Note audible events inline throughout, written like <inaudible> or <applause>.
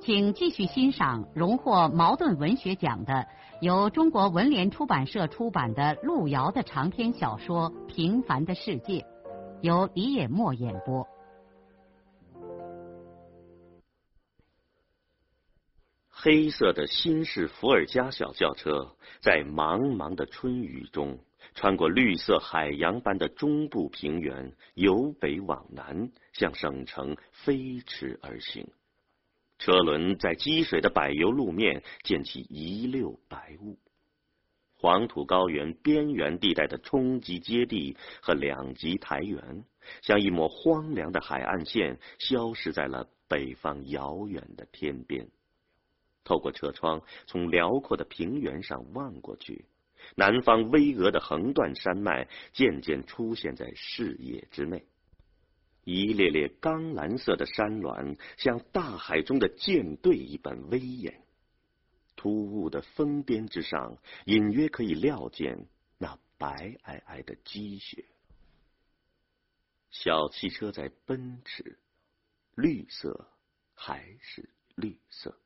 请继续欣赏荣获茅盾文学奖的、由中国文联出版社出版的路遥的长篇小说《平凡的世界》，由李野墨演播。黑色的新式伏尔加小轿车在茫茫的春雨中，穿过绿色海洋般的中部平原，由北往南向省城飞驰而行。车轮在积水的柏油路面溅起一溜白雾，黄土高原边缘地带的冲积阶地和两极台原，像一抹荒凉的海岸线，消失在了北方遥远的天边。透过车窗，从辽阔的平原上望过去，南方巍峨的横断山脉渐渐出现在视野之内。一列列钢蓝色的山峦，像大海中的舰队一般威严。突兀的峰巅之上，隐约可以料见那白皑皑的积雪。小汽车在奔驰，绿色还是绿色，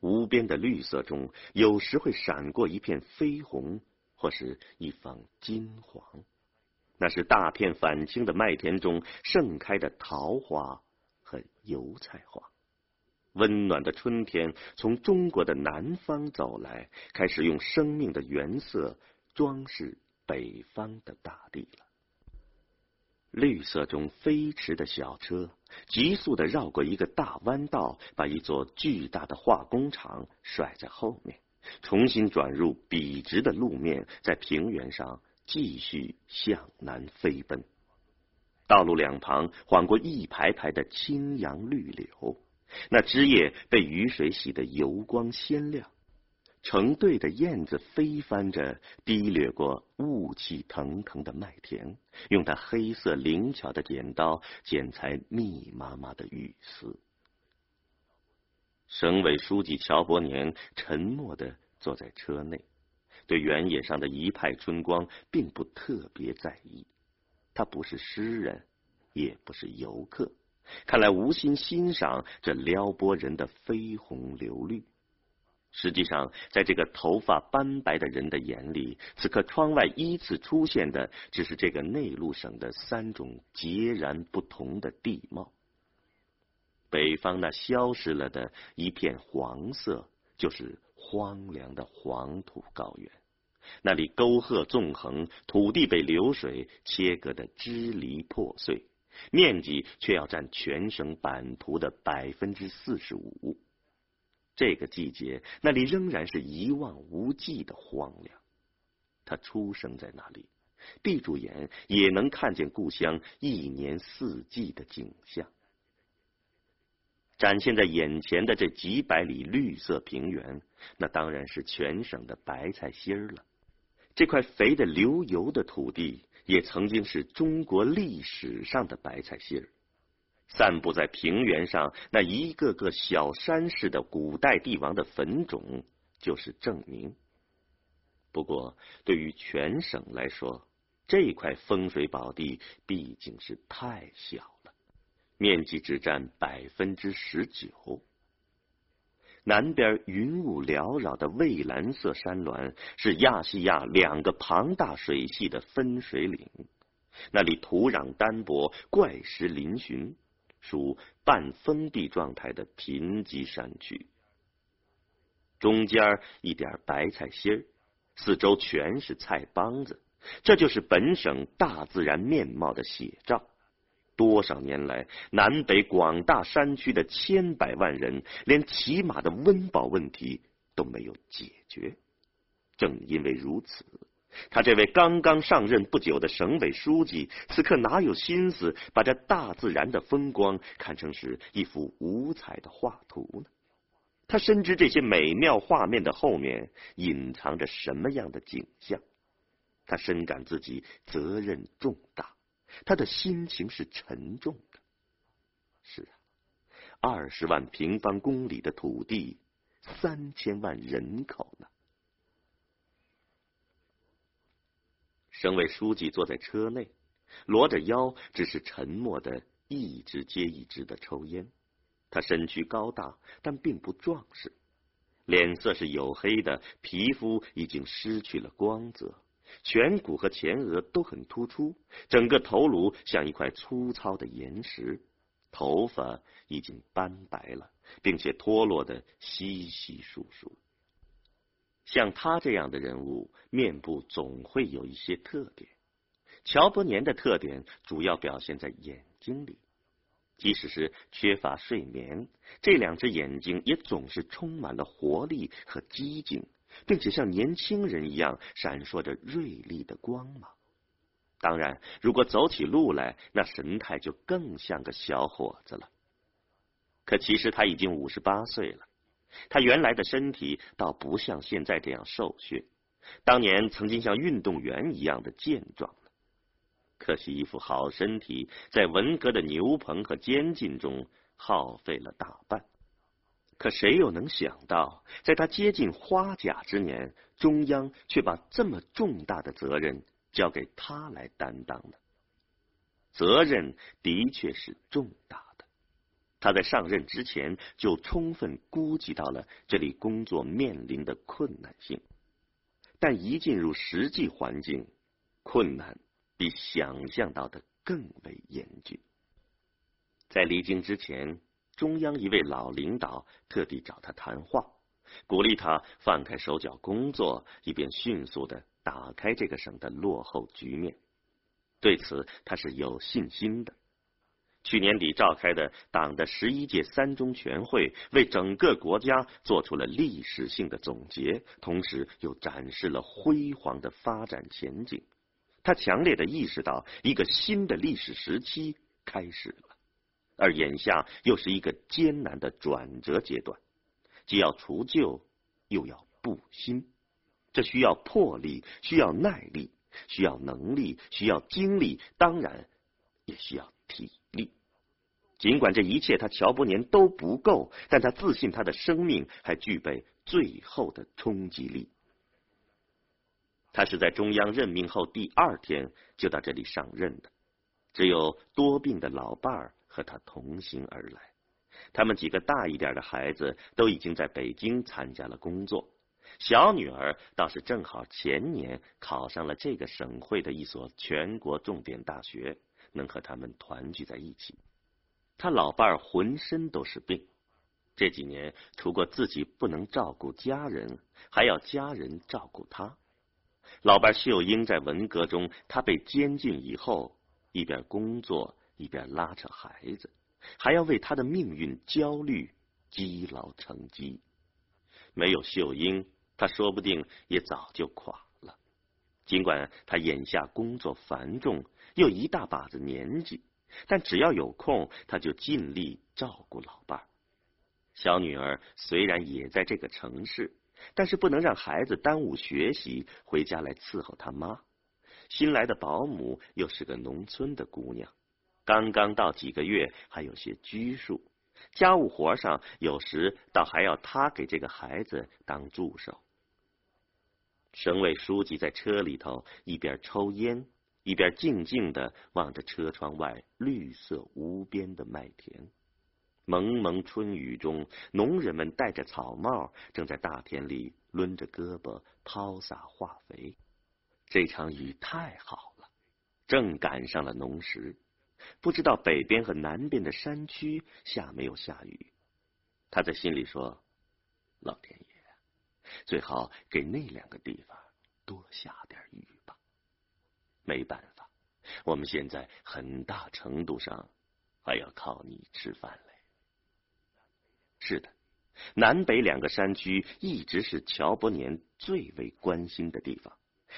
无边的绿色中，有时会闪过一片绯红，或是一方金黄。那是大片返青的麦田中盛开的桃花和油菜花。温暖的春天从中国的南方走来，开始用生命的原色装饰北方的大地了。绿色中飞驰的小车，急速的绕过一个大弯道，把一座巨大的化工厂甩在后面，重新转入笔直的路面，在平原上。继续向南飞奔，道路两旁晃过一排排的青杨绿柳，那枝叶被雨水洗得油光鲜亮。成对的燕子飞翻着，低掠过雾气腾腾的麦田，用它黑色灵巧的剪刀剪裁密麻麻的雨丝。省委书记乔伯年沉默的坐在车内。对原野上的一派春光并不特别在意，他不是诗人，也不是游客，看来无心欣赏这撩拨人的绯红流绿。实际上，在这个头发斑白的人的眼里，此刻窗外依次出现的，只是这个内陆省的三种截然不同的地貌。北方那消失了的一片黄色，就是荒凉的黄土高原。那里沟壑纵横，土地被流水切割的支离破碎，面积却要占全省版图的百分之四十五。这个季节，那里仍然是一望无际的荒凉。他出生在那里，闭住眼也能看见故乡一年四季的景象。展现在眼前的这几百里绿色平原，那当然是全省的白菜心儿了。这块肥的流油的土地，也曾经是中国历史上的白菜心儿。散布在平原上那一个个小山似的古代帝王的坟冢，就是证明。不过，对于全省来说，这块风水宝地毕竟是太小了，面积只占百分之十九。南边云雾缭绕的蔚蓝色山峦是亚细亚两个庞大水系的分水岭，那里土壤单薄，怪石嶙峋，属半封闭状态的贫瘠山区。中间一点白菜心儿，四周全是菜帮子，这就是本省大自然面貌的写照。多少年来，南北广大山区的千百万人，连起码的温饱问题都没有解决。正因为如此，他这位刚刚上任不久的省委书记，此刻哪有心思把这大自然的风光看成是一幅五彩的画图呢？他深知这些美妙画面的后面隐藏着什么样的景象，他深感自己责任重大，他的心情是沉重的。是啊，二十万平方公里的土地，三千万人口呢。省委书记坐在车内，罗着腰，只是沉默的一支接一支的抽烟。他身躯高大，但并不壮实，脸色是黝黑的，皮肤已经失去了光泽，颧骨和前额都很突出，整个头颅像一块粗糙的岩石，头发已经斑白了，并且脱落的稀稀疏疏。像他这样的人物，面部总会有一些特点。乔伯年的特点主要表现在眼睛里，即使是缺乏睡眠，这两只眼睛也总是充满了活力和激情，并且像年轻人一样闪烁着锐利的光芒。当然，如果走起路来，那神态就更像个小伙子了。可其实他已经五十八岁了。他原来的身体倒不像现在这样瘦削，当年曾经像运动员一样的健壮可惜一副好身体，在文革的牛棚和监禁中耗费了大半。可谁又能想到，在他接近花甲之年，中央却把这么重大的责任交给他来担当呢？责任的确是重大的。他在上任之前就充分估计到了这里工作面临的困难性，但一进入实际环境，困难比想象到的更为严峻。在离京之前，中央一位老领导特地找他谈话，鼓励他放开手脚工作，以便迅速的打开这个省的落后局面。对此，他是有信心的。去年底召开的党的十一届三中全会，为整个国家做出了历史性的总结，同时又展示了辉煌的发展前景。他强烈的意识到，一个新的历史时期开始了，而眼下又是一个艰难的转折阶段，既要除旧，又要布新，这需要魄力，需要耐力，需要能力，需要精力，当然也需要体力。尽管这一切他乔伯年都不够，但他自信他的生命还具备最后的冲击力。他是在中央任命后第二天就到这里上任的，只有多病的老伴儿和他同行而来。他们几个大一点的孩子都已经在北京参加了工作，小女儿倒是正好前年考上了这个省会的一所全国重点大学，能和他们团聚在一起。他老伴儿浑身都是病，这几年除过自己不能照顾家人，还要家人照顾他。老伴秀英在文革中，他被监禁以后，一边工作一边拉扯孩子，还要为他的命运焦虑，积劳成疾。没有秀英，他说不定也早就垮了。尽管他眼下工作繁重，又一大把子年纪。但只要有空，他就尽力照顾老伴儿。小女儿虽然也在这个城市，但是不能让孩子耽误学习，回家来伺候他妈。新来的保姆又是个农村的姑娘，刚刚到几个月，还有些拘束。家务活上有时倒还要他给这个孩子当助手。省委书记在车里头一边抽烟。一边静静的望着车窗外绿色无边的麦田，蒙蒙春雨中，农人们戴着草帽，正在大田里抡着胳膊抛洒化肥。这场雨太好了，正赶上了农时。不知道北边和南边的山区下没有下雨。他在心里说：“老天爷，最好给那两个地方多下点雨吧。”没办法，我们现在很大程度上还要靠你吃饭嘞。是的，南北两个山区一直是乔伯年最为关心的地方。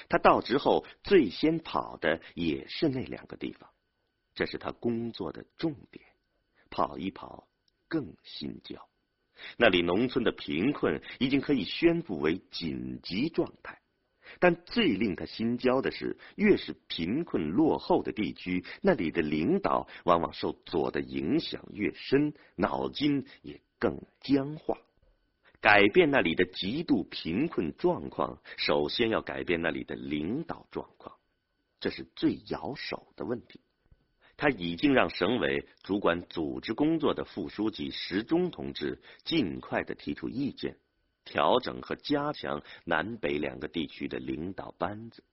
他到职后最先跑的也是那两个地方，这是他工作的重点。跑一跑更心焦，那里农村的贫困已经可以宣布为紧急状态。但最令他心焦的是，越是贫困落后的地区，那里的领导往往受左的影响越深，脑筋也更僵化。改变那里的极度贫困状况，首先要改变那里的领导状况，这是最咬手的问题。他已经让省委主管组织工作的副书记石忠同志尽快的提出意见。调整和加强南北两个地区的领导班子。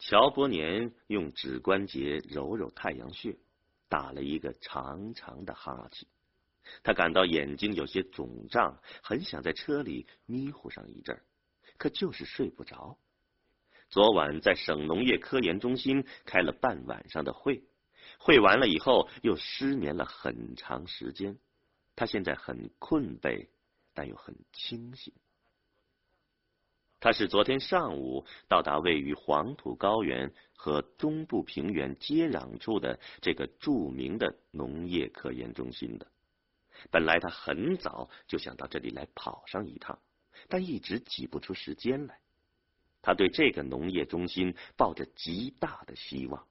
乔伯年用指关节揉揉太阳穴，打了一个长长的哈欠。他感到眼睛有些肿胀，很想在车里迷糊上一阵可就是睡不着。昨晚在省农业科研中心开了半晚上的会，会完了以后又失眠了很长时间。他现在很困惫。但又很清醒。他是昨天上午到达位于黄土高原和中部平原接壤处的这个著名的农业科研中心的。本来他很早就想到这里来跑上一趟，但一直挤不出时间来。他对这个农业中心抱着极大的希望。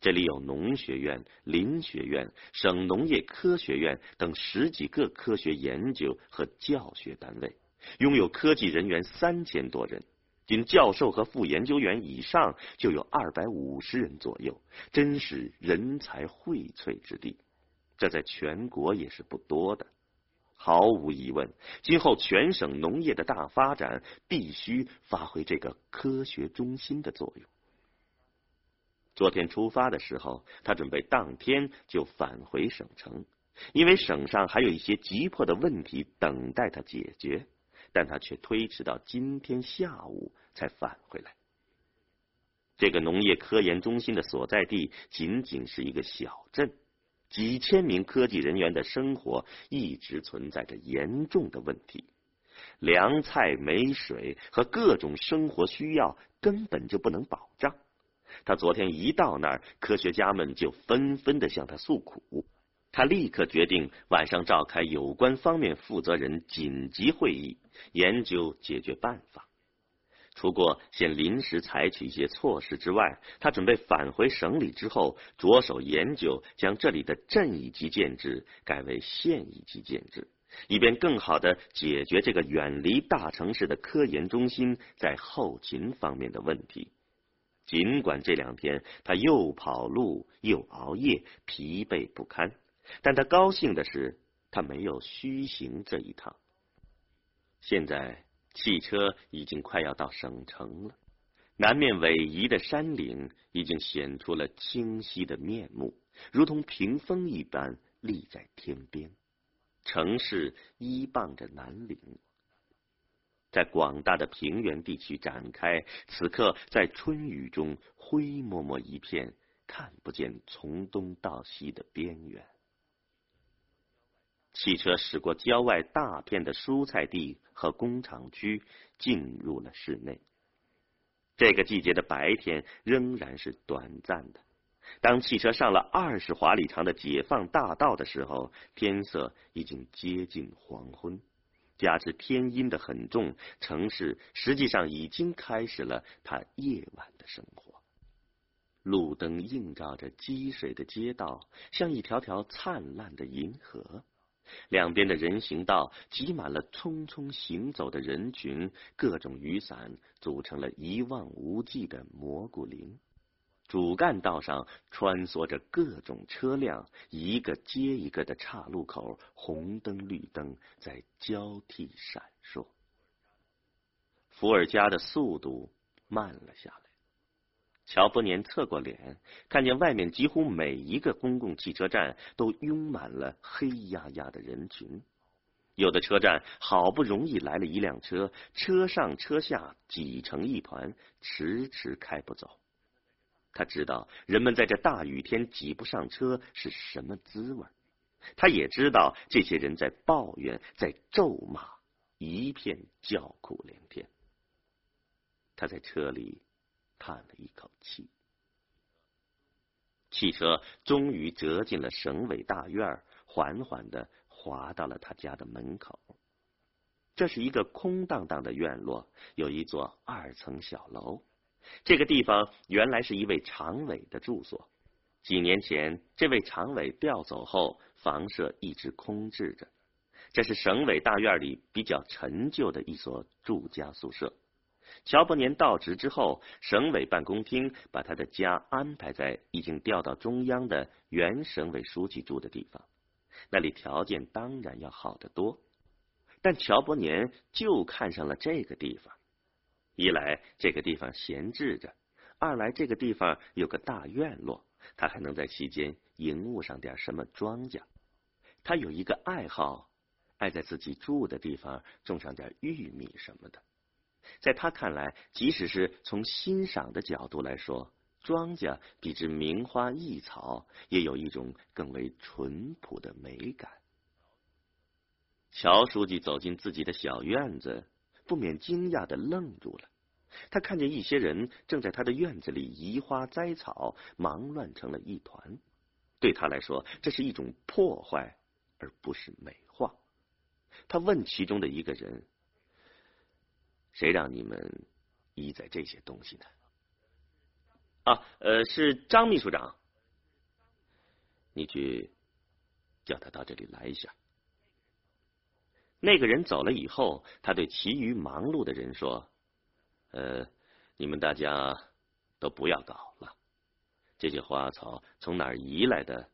这里有农学院、林学院、省农业科学院等十几个科学研究和教学单位，拥有科技人员三千多人，仅教授和副研究员以上就有二百五十人左右，真是人才荟萃之地。这在全国也是不多的。毫无疑问，今后全省农业的大发展必须发挥这个科学中心的作用。昨天出发的时候，他准备当天就返回省城，因为省上还有一些急迫的问题等待他解决。但他却推迟到今天下午才返回来。这个农业科研中心的所在地仅仅是一个小镇，几千名科技人员的生活一直存在着严重的问题，粮菜、没水和各种生活需要根本就不能保障。他昨天一到那儿，科学家们就纷纷的向他诉苦。他立刻决定晚上召开有关方面负责人紧急会议，研究解决办法。除过先临时采取一些措施之外，他准备返回省里之后，着手研究将这里的镇一级建制改为县一级建制，以便更好的解决这个远离大城市的科研中心在后勤方面的问题。尽管这两天他又跑路又熬夜，疲惫不堪，但他高兴的是，他没有虚行这一趟。现在汽车已经快要到省城了，南面逶迤的山岭已经显出了清晰的面目，如同屏风一般立在天边。城市依傍着南岭。在广大的平原地区展开，此刻在春雨中灰蒙蒙一片，看不见从东到西的边缘。汽车驶过郊外大片的蔬菜地和工厂区，进入了室内。这个季节的白天仍然是短暂的。当汽车上了二十华里长的解放大道的时候，天色已经接近黄昏。加之天阴的很重，城市实际上已经开始了它夜晚的生活。路灯映照着积水的街道，像一条条灿烂的银河。两边的人行道挤满了匆匆行走的人群，各种雨伞组成了一望无际的蘑菇林。主干道上穿梭着各种车辆，一个接一个的岔路口，红灯绿灯在交替闪烁。伏尔加的速度慢了下来。乔伯年侧过脸，看见外面几乎每一个公共汽车站都拥满了黑压压的人群。有的车站好不容易来了一辆车，车上车下挤成一团，迟迟开不走。他知道人们在这大雨天挤不上车是什么滋味，他也知道这些人在抱怨，在咒骂，一片叫苦连天。他在车里叹了一口气。汽车终于折进了省委大院，缓缓的滑到了他家的门口。这是一个空荡荡的院落，有一座二层小楼。这个地方原来是一位常委的住所。几年前，这位常委调走后，房舍一直空置着。这是省委大院里比较陈旧的一所住家宿舍。乔伯年到职之后，省委办公厅把他的家安排在已经调到中央的原省委书记住的地方，那里条件当然要好得多。但乔伯年就看上了这个地方，一来这个地方闲置着，二来这个地方有个大院落，他还能在其间营务上点什么庄稼。他有一个爱好，爱在自己住的地方种上点玉米什么的。在他看来，即使是从欣赏的角度来说，庄稼比之名花异草，也有一种更为淳朴的美感。乔书记走进自己的小院子，不免惊讶的愣住了。他看见一些人正在他的院子里移花栽草，忙乱成了一团。对他来说，这是一种破坏，而不是美化。他问其中的一个人：“谁让你们移栽这些东西呢？”“啊，呃，是张秘书长。”“你去叫他到这里来一下。”那个人走了以后，他对其余忙碌的人说：“呃，你们大家都不要搞了，这些花草从哪儿移来的，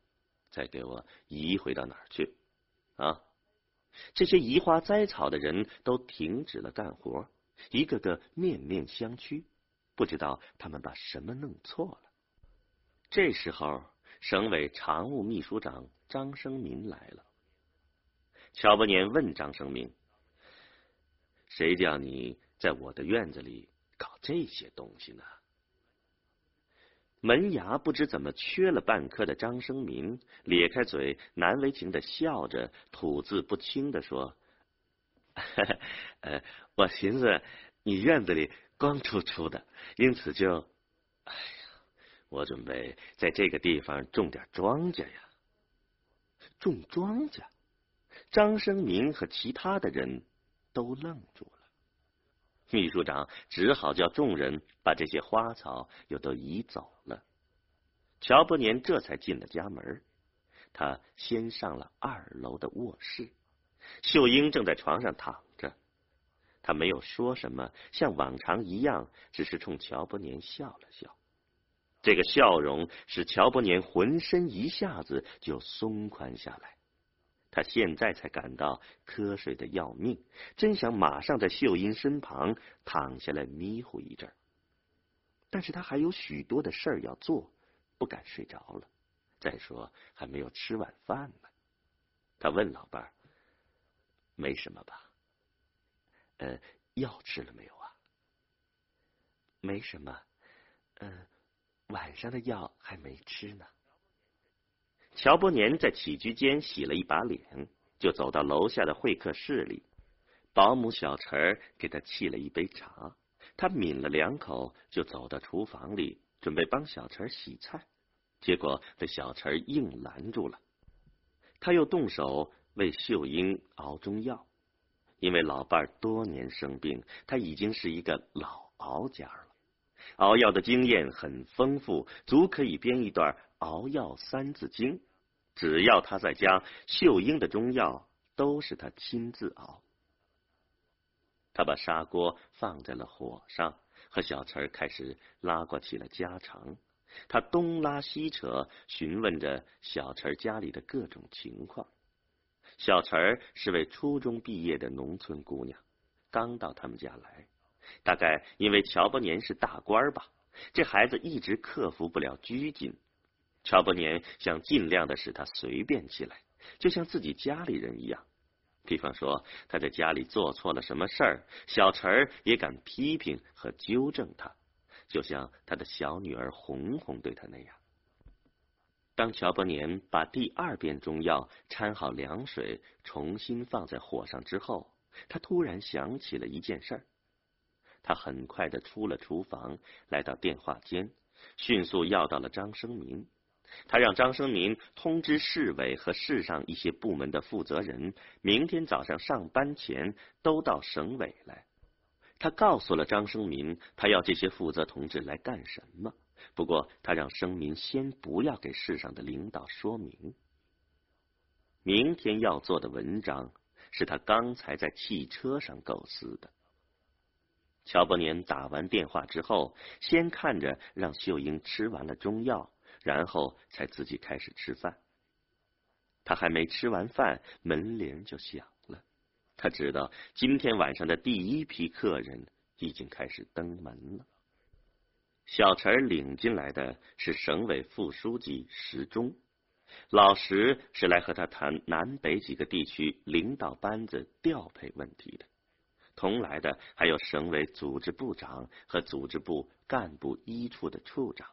再给我移回到哪儿去。”啊，这些移花栽草的人都停止了干活，一个个面面相觑，不知道他们把什么弄错了。这时候，省委常务秘书长张生民来了。乔伯年问张生明：“谁叫你在我的院子里搞这些东西呢？”门牙不知怎么缺了半颗的张生民咧开嘴，难为情的笑着，吐字不清的说：“ <laughs> 呃，我寻思你院子里光秃秃的，因此就……哎呀，我准备在这个地方种点庄稼呀，种庄稼。”张生明和其他的人都愣住了，秘书长只好叫众人把这些花草又都移走了。乔伯年这才进了家门。他先上了二楼的卧室，秀英正在床上躺着。他没有说什么，像往常一样，只是冲乔伯年笑了笑。这个笑容使乔伯年浑身一下子就松宽下来。他现在才感到瞌睡的要命，真想马上在秀英身旁躺下来迷糊一阵儿但是他还有许多的事儿要做，不敢睡着了。再说还没有吃晚饭呢。他问老伴儿：“没什么吧？呃，药吃了没有啊？没什么。嗯，晚上的药还没吃呢。”乔伯年在起居间洗了一把脸，就走到楼下的会客室里。保姆小陈给他沏了一杯茶，他抿了两口，就走到厨房里准备帮小陈洗菜，结果被小陈硬拦住了。他又动手为秀英熬中药，因为老伴儿多年生病，他已经是一个老熬家了，熬药的经验很丰富，足可以编一段。熬药三字经，只要他在家，秀英的中药都是他亲自熬。他把砂锅放在了火上，和小陈开始拉过起了家常。他东拉西扯，询问着小陈家里的各种情况。小陈儿是位初中毕业的农村姑娘，刚到他们家来，大概因为乔伯年是大官吧，这孩子一直克服不了拘谨。乔伯年想尽量的使他随便起来，就像自己家里人一样。比方说他在家里做错了什么事儿，小陈儿也敢批评和纠正他，就像他的小女儿红红对他那样。当乔伯年把第二遍中药掺好凉水，重新放在火上之后，他突然想起了一件事儿。他很快的出了厨房，来到电话间，迅速要到了张生民。他让张生民通知市委和市上一些部门的负责人，明天早上上班前都到省委来。他告诉了张生民，他要这些负责同志来干什么。不过，他让声明先不要给市上的领导说明。明天要做的文章是他刚才在汽车上构思的。乔伯年打完电话之后，先看着让秀英吃完了中药。然后才自己开始吃饭。他还没吃完饭，门铃就响了。他知道今天晚上的第一批客人已经开始登门了。小陈领进来的是省委副书记石忠，老石是来和他谈南北几个地区领导班子调配问题的。同来的还有省委组织部长和组织部干部一处的处长。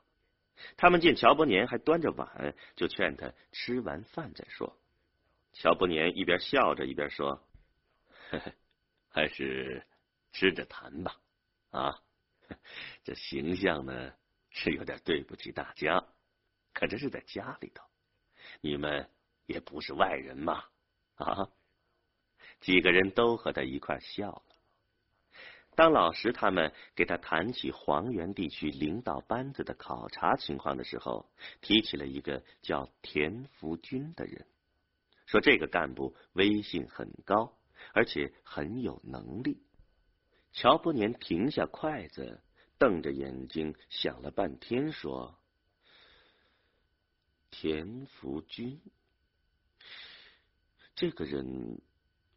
他们见乔伯年还端着碗，就劝他吃完饭再说。乔伯年一边笑着一边说：“ <laughs> 还是吃着谈吧。啊，<laughs> 这形象呢是有点对不起大家，可这是在家里头，你们也不是外人嘛。啊，几个人都和他一块笑了。”当老石他们给他谈起黄原地区领导班子的考察情况的时候，提起了一个叫田福军的人，说这个干部威信很高，而且很有能力。乔伯年停下筷子，瞪着眼睛想了半天，说：“田福军，这个人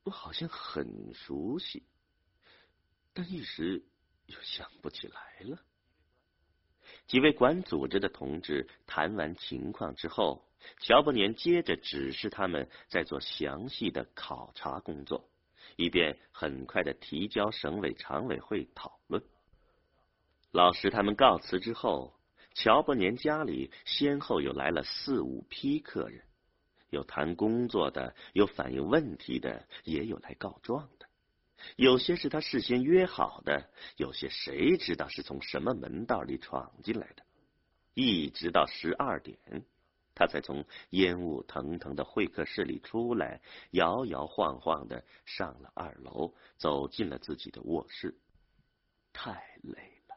我好像很熟悉。”但一时又想不起来了。几位管组织的同志谈完情况之后，乔伯年接着指示他们在做详细的考察工作，以便很快的提交省委常委会讨论。老师他们告辞之后，乔伯年家里先后又来了四五批客人，有谈工作的，有反映问题的，也有来告状的。有些是他事先约好的，有些谁知道是从什么门道里闯进来的。一直到十二点，他才从烟雾腾腾的会客室里出来，摇摇晃晃的上了二楼，走进了自己的卧室。太累了，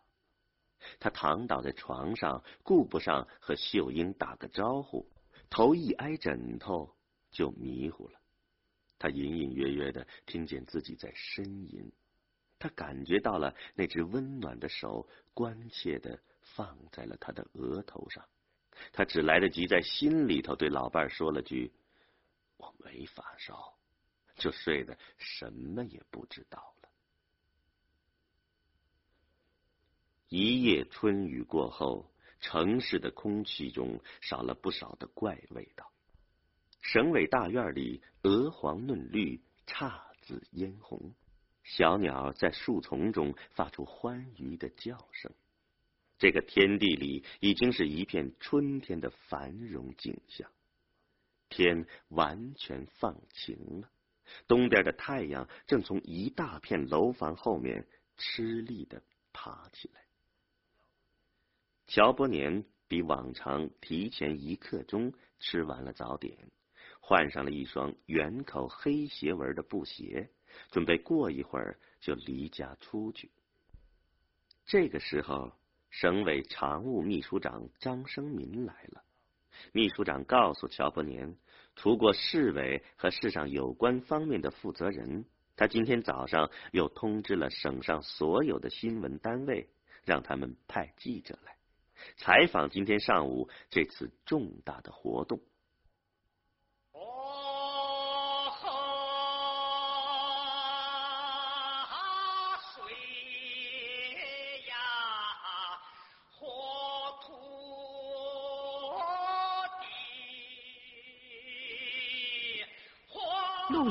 他躺倒在床上，顾不上和秀英打个招呼，头一挨枕头就迷糊了。他隐隐约约的听见自己在呻吟，他感觉到了那只温暖的手关切的放在了他的额头上，他只来得及在心里头对老伴说了句：“我没发烧”，就睡得什么也不知道了。一夜春雨过后，城市的空气中少了不少的怪味道。省委大院里，鹅黄嫩绿，姹紫嫣红，小鸟在树丛中发出欢愉的叫声。这个天地里已经是一片春天的繁荣景象。天完全放晴了，东边的太阳正从一大片楼房后面吃力的爬起来。乔伯年比往常提前一刻钟吃完了早点。换上了一双圆口黑斜纹的布鞋，准备过一会儿就离家出去。这个时候，省委常务秘书长张生民来了。秘书长告诉乔伯年，除过市委和市上有关方面的负责人，他今天早上又通知了省上所有的新闻单位，让他们派记者来采访今天上午这次重大的活动。